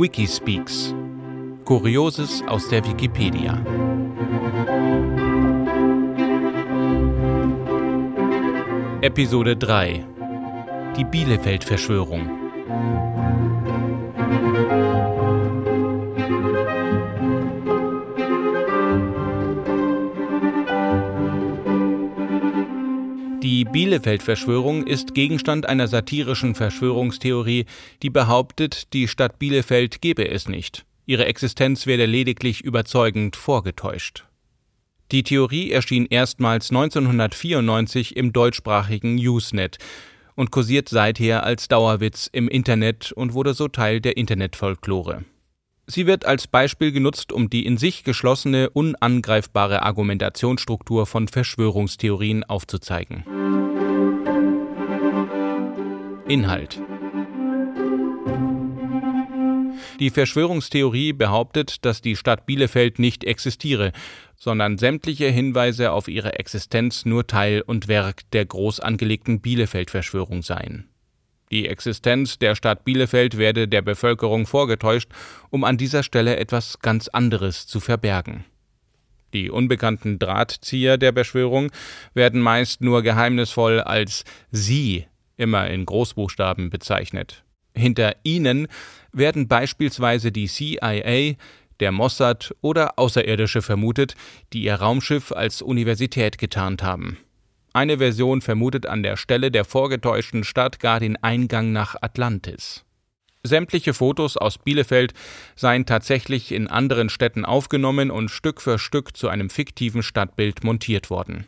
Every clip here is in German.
Wikispeaks. Kurioses aus der Wikipedia. Episode 3 Die Bielefeld-Verschwörung. Bielefeld-Verschwörung ist Gegenstand einer satirischen Verschwörungstheorie, die behauptet, die Stadt Bielefeld gebe es nicht. Ihre Existenz werde lediglich überzeugend vorgetäuscht. Die Theorie erschien erstmals 1994 im deutschsprachigen Usenet und kursiert seither als Dauerwitz im Internet und wurde so Teil der Internetfolklore. Sie wird als Beispiel genutzt, um die in sich geschlossene, unangreifbare Argumentationsstruktur von Verschwörungstheorien aufzuzeigen. Inhalt Die Verschwörungstheorie behauptet, dass die Stadt Bielefeld nicht existiere, sondern sämtliche Hinweise auf ihre Existenz nur Teil und Werk der groß angelegten Bielefeld-Verschwörung seien. Die Existenz der Stadt Bielefeld werde der Bevölkerung vorgetäuscht, um an dieser Stelle etwas ganz anderes zu verbergen. Die unbekannten Drahtzieher der Beschwörung werden meist nur geheimnisvoll als Sie immer in Großbuchstaben bezeichnet. Hinter ihnen werden beispielsweise die CIA, der Mossad oder Außerirdische vermutet, die ihr Raumschiff als Universität getarnt haben. Eine Version vermutet an der Stelle der vorgetäuschten Stadt gar den Eingang nach Atlantis. Sämtliche Fotos aus Bielefeld seien tatsächlich in anderen Städten aufgenommen und Stück für Stück zu einem fiktiven Stadtbild montiert worden.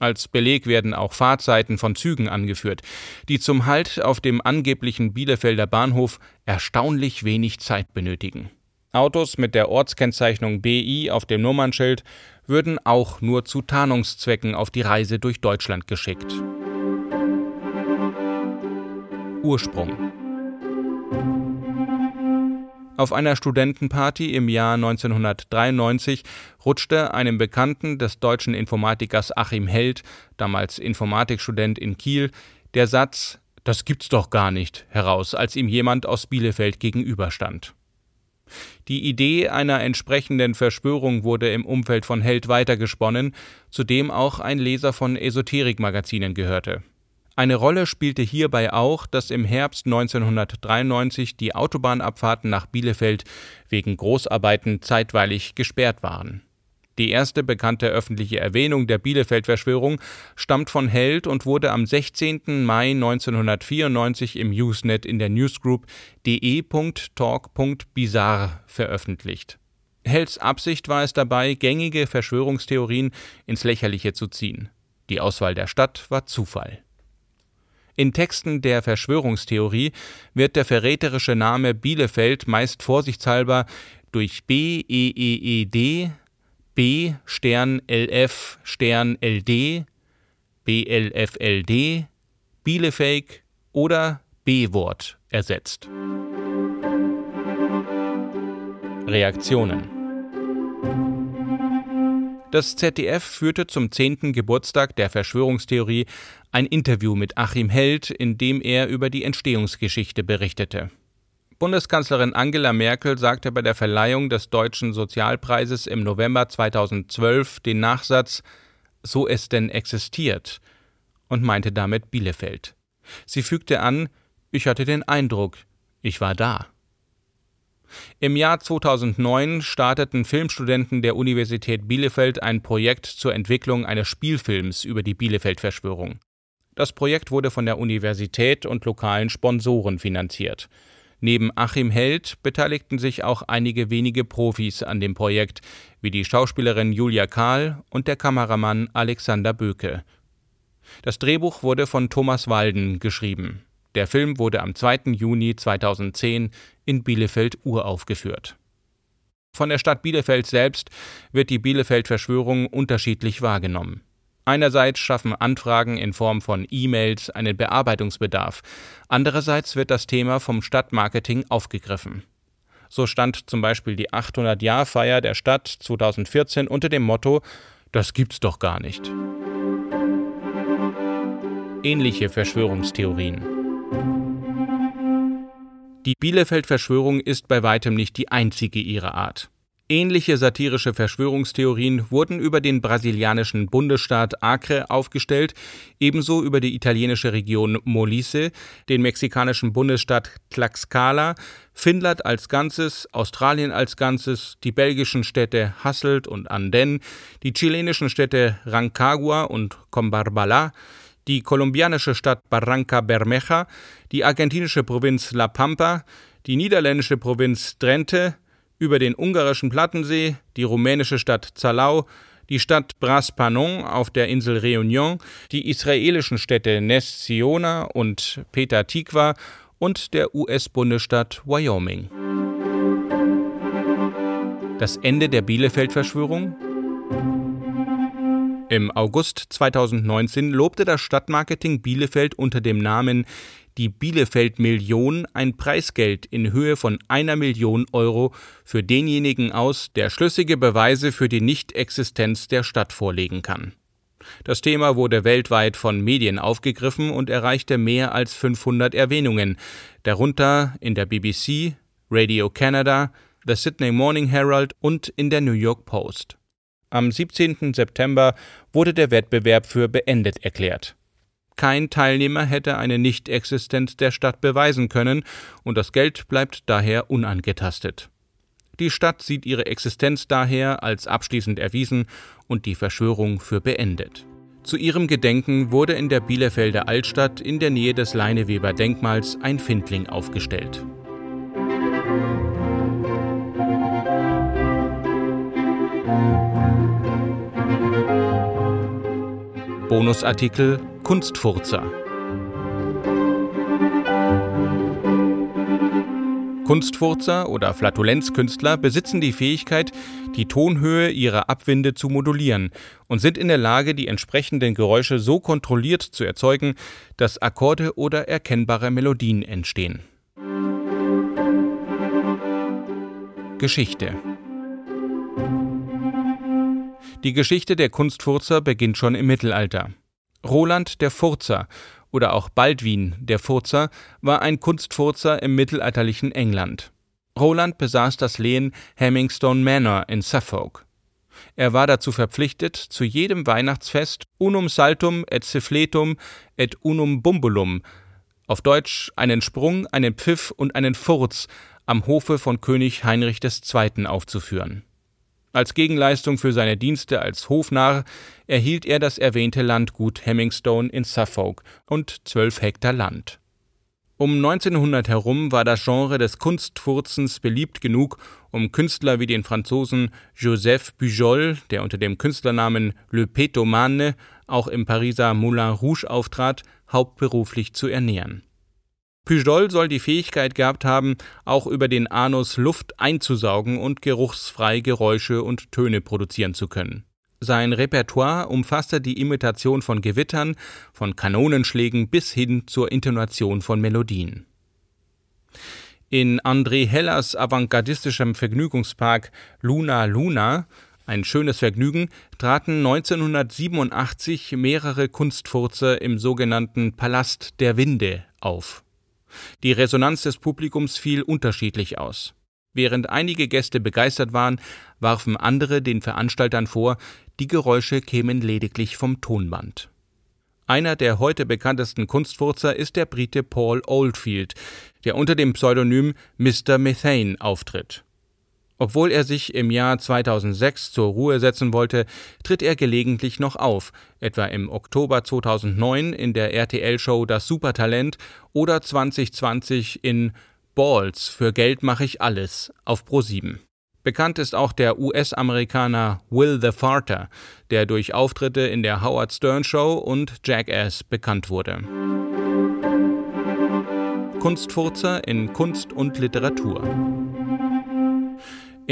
Als Beleg werden auch Fahrzeiten von Zügen angeführt, die zum Halt auf dem angeblichen Bielefelder Bahnhof erstaunlich wenig Zeit benötigen. Autos mit der Ortskennzeichnung BI auf dem Nummernschild würden auch nur zu Tarnungszwecken auf die Reise durch Deutschland geschickt. Ursprung auf einer Studentenparty im Jahr 1993 rutschte einem Bekannten des deutschen Informatikers Achim Held, damals Informatikstudent in Kiel, der Satz Das gibt's doch gar nicht heraus, als ihm jemand aus Bielefeld gegenüberstand. Die Idee einer entsprechenden Verschwörung wurde im Umfeld von Held weitergesponnen, zu dem auch ein Leser von Esoterikmagazinen gehörte. Eine Rolle spielte hierbei auch, dass im Herbst 1993 die Autobahnabfahrten nach Bielefeld wegen Großarbeiten zeitweilig gesperrt waren. Die erste bekannte öffentliche Erwähnung der Bielefeld-Verschwörung stammt von Held und wurde am 16. Mai 1994 im Usenet in der Newsgroup de.talk.bizarre veröffentlicht. Helds Absicht war es dabei, gängige Verschwörungstheorien ins Lächerliche zu ziehen. Die Auswahl der Stadt war Zufall. In Texten der Verschwörungstheorie wird der verräterische Name Bielefeld meist vorsichtshalber durch B, E, E, E, D, B, Stern, LF, Stern, LD, BLFLD, Bielefake oder B-Wort ersetzt. Reaktionen Das ZDF führte zum 10. Geburtstag der Verschwörungstheorie ein Interview mit Achim Held, in dem er über die Entstehungsgeschichte berichtete. Bundeskanzlerin Angela Merkel sagte bei der Verleihung des Deutschen Sozialpreises im November 2012 den Nachsatz So es denn existiert und meinte damit Bielefeld. Sie fügte an Ich hatte den Eindruck, ich war da. Im Jahr 2009 starteten Filmstudenten der Universität Bielefeld ein Projekt zur Entwicklung eines Spielfilms über die Bielefeld-Verschwörung. Das Projekt wurde von der Universität und lokalen Sponsoren finanziert. Neben Achim Held beteiligten sich auch einige wenige Profis an dem Projekt, wie die Schauspielerin Julia Kahl und der Kameramann Alexander Böke. Das Drehbuch wurde von Thomas Walden geschrieben. Der Film wurde am 2. Juni 2010 in Bielefeld uraufgeführt. Von der Stadt Bielefeld selbst wird die Bielefeld-Verschwörung unterschiedlich wahrgenommen. Einerseits schaffen Anfragen in Form von E-Mails einen Bearbeitungsbedarf, andererseits wird das Thema vom Stadtmarketing aufgegriffen. So stand zum Beispiel die 800-Jahr-Feier der Stadt 2014 unter dem Motto Das gibt's doch gar nicht. Ähnliche Verschwörungstheorien. Die Bielefeld-Verschwörung ist bei weitem nicht die einzige ihrer Art. Ähnliche satirische Verschwörungstheorien wurden über den brasilianischen Bundesstaat Acre aufgestellt, ebenso über die italienische Region Molise, den mexikanischen Bundesstaat Tlaxcala, Finnland als Ganzes, Australien als Ganzes, die belgischen Städte Hasselt und Anden, die chilenischen Städte Rancagua und Combarbala, die kolumbianische Stadt Barranca Bermeja, die argentinische Provinz La Pampa, die niederländische Provinz Drenthe, über den ungarischen Plattensee, die rumänische Stadt Zalau, die Stadt Bras-Panon auf der Insel Réunion, die israelischen Städte Nes Ziona und Petah Tikva und der US-Bundesstaat Wyoming. Das Ende der Bielefeld-Verschwörung? Im August 2019 lobte das Stadtmarketing Bielefeld unter dem Namen die Bielefeld Million ein Preisgeld in Höhe von einer Million Euro für denjenigen aus, der schlüssige Beweise für die Nichtexistenz der Stadt vorlegen kann. Das Thema wurde weltweit von Medien aufgegriffen und erreichte mehr als 500 Erwähnungen, darunter in der BBC, Radio Canada, The Sydney Morning Herald und in der New York Post. Am 17. September wurde der Wettbewerb für beendet erklärt. Kein Teilnehmer hätte eine Nichtexistenz der Stadt beweisen können, und das Geld bleibt daher unangetastet. Die Stadt sieht ihre Existenz daher als abschließend erwiesen und die Verschwörung für beendet. Zu ihrem Gedenken wurde in der Bielefelder Altstadt in der Nähe des Leineweber Denkmals ein Findling aufgestellt. Bonusartikel Kunstfurzer Kunstfurzer oder Flatulenzkünstler besitzen die Fähigkeit, die Tonhöhe ihrer Abwinde zu modulieren und sind in der Lage, die entsprechenden Geräusche so kontrolliert zu erzeugen, dass Akkorde oder erkennbare Melodien entstehen. Geschichte die Geschichte der Kunstfurzer beginnt schon im Mittelalter. Roland der Furzer oder auch Baldwin der Furzer war ein Kunstfurzer im mittelalterlichen England. Roland besaß das Lehen Hemmingstone Manor in Suffolk. Er war dazu verpflichtet, zu jedem Weihnachtsfest unum saltum et cifletum et unum bumbulum, auf Deutsch einen Sprung, einen Pfiff und einen Furz am Hofe von König Heinrich II. aufzuführen. Als Gegenleistung für seine Dienste als Hofnarr erhielt er das erwähnte Landgut Hemmingstone in Suffolk und zwölf Hektar Land. Um 1900 herum war das Genre des Kunstfurzens beliebt genug, um Künstler wie den Franzosen Joseph Pujol, der unter dem Künstlernamen Le Petomane auch im Pariser Moulin Rouge auftrat, hauptberuflich zu ernähren. Pujol soll die Fähigkeit gehabt haben, auch über den Anus Luft einzusaugen und geruchsfrei Geräusche und Töne produzieren zu können. Sein Repertoire umfasste die Imitation von Gewittern, von Kanonenschlägen bis hin zur Intonation von Melodien. In André Hellers avantgardistischem Vergnügungspark Luna Luna ein schönes Vergnügen traten 1987 mehrere Kunstfurzer im sogenannten Palast der Winde auf. Die Resonanz des Publikums fiel unterschiedlich aus. Während einige Gäste begeistert waren, warfen andere den Veranstaltern vor, die Geräusche kämen lediglich vom Tonband. Einer der heute bekanntesten Kunstfurzer ist der Brite Paul Oldfield, der unter dem Pseudonym Mr. Methane auftritt. Obwohl er sich im Jahr 2006 zur Ruhe setzen wollte, tritt er gelegentlich noch auf, etwa im Oktober 2009 in der RTL-Show Das Supertalent oder 2020 in Balls für Geld mache ich alles auf Pro7. Bekannt ist auch der US-Amerikaner Will the Farter, der durch Auftritte in der Howard Stern Show und Jackass bekannt wurde. Kunstfurzer in Kunst und Literatur.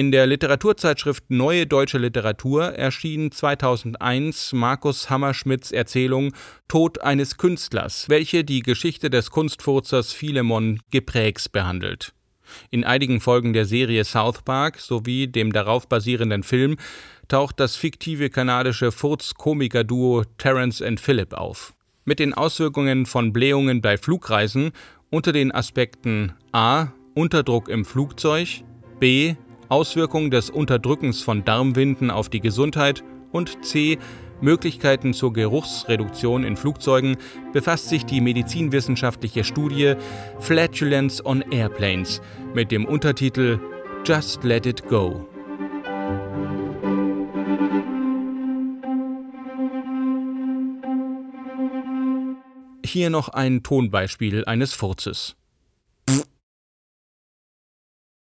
In der Literaturzeitschrift Neue Deutsche Literatur erschien 2001 Markus Hammerschmidts Erzählung Tod eines Künstlers, welche die Geschichte des Kunstfurzers Philemon Geprägs behandelt. In einigen Folgen der Serie South Park sowie dem darauf basierenden Film taucht das fiktive kanadische Furz-Komiker-Duo Terence and Phillip auf. Mit den Auswirkungen von Blähungen bei Flugreisen unter den Aspekten a Unterdruck im Flugzeug, B. Auswirkungen des Unterdrückens von Darmwinden auf die Gesundheit und C. Möglichkeiten zur Geruchsreduktion in Flugzeugen befasst sich die medizinwissenschaftliche Studie Flatulence on Airplanes mit dem Untertitel Just Let It Go. Hier noch ein Tonbeispiel eines Furzes.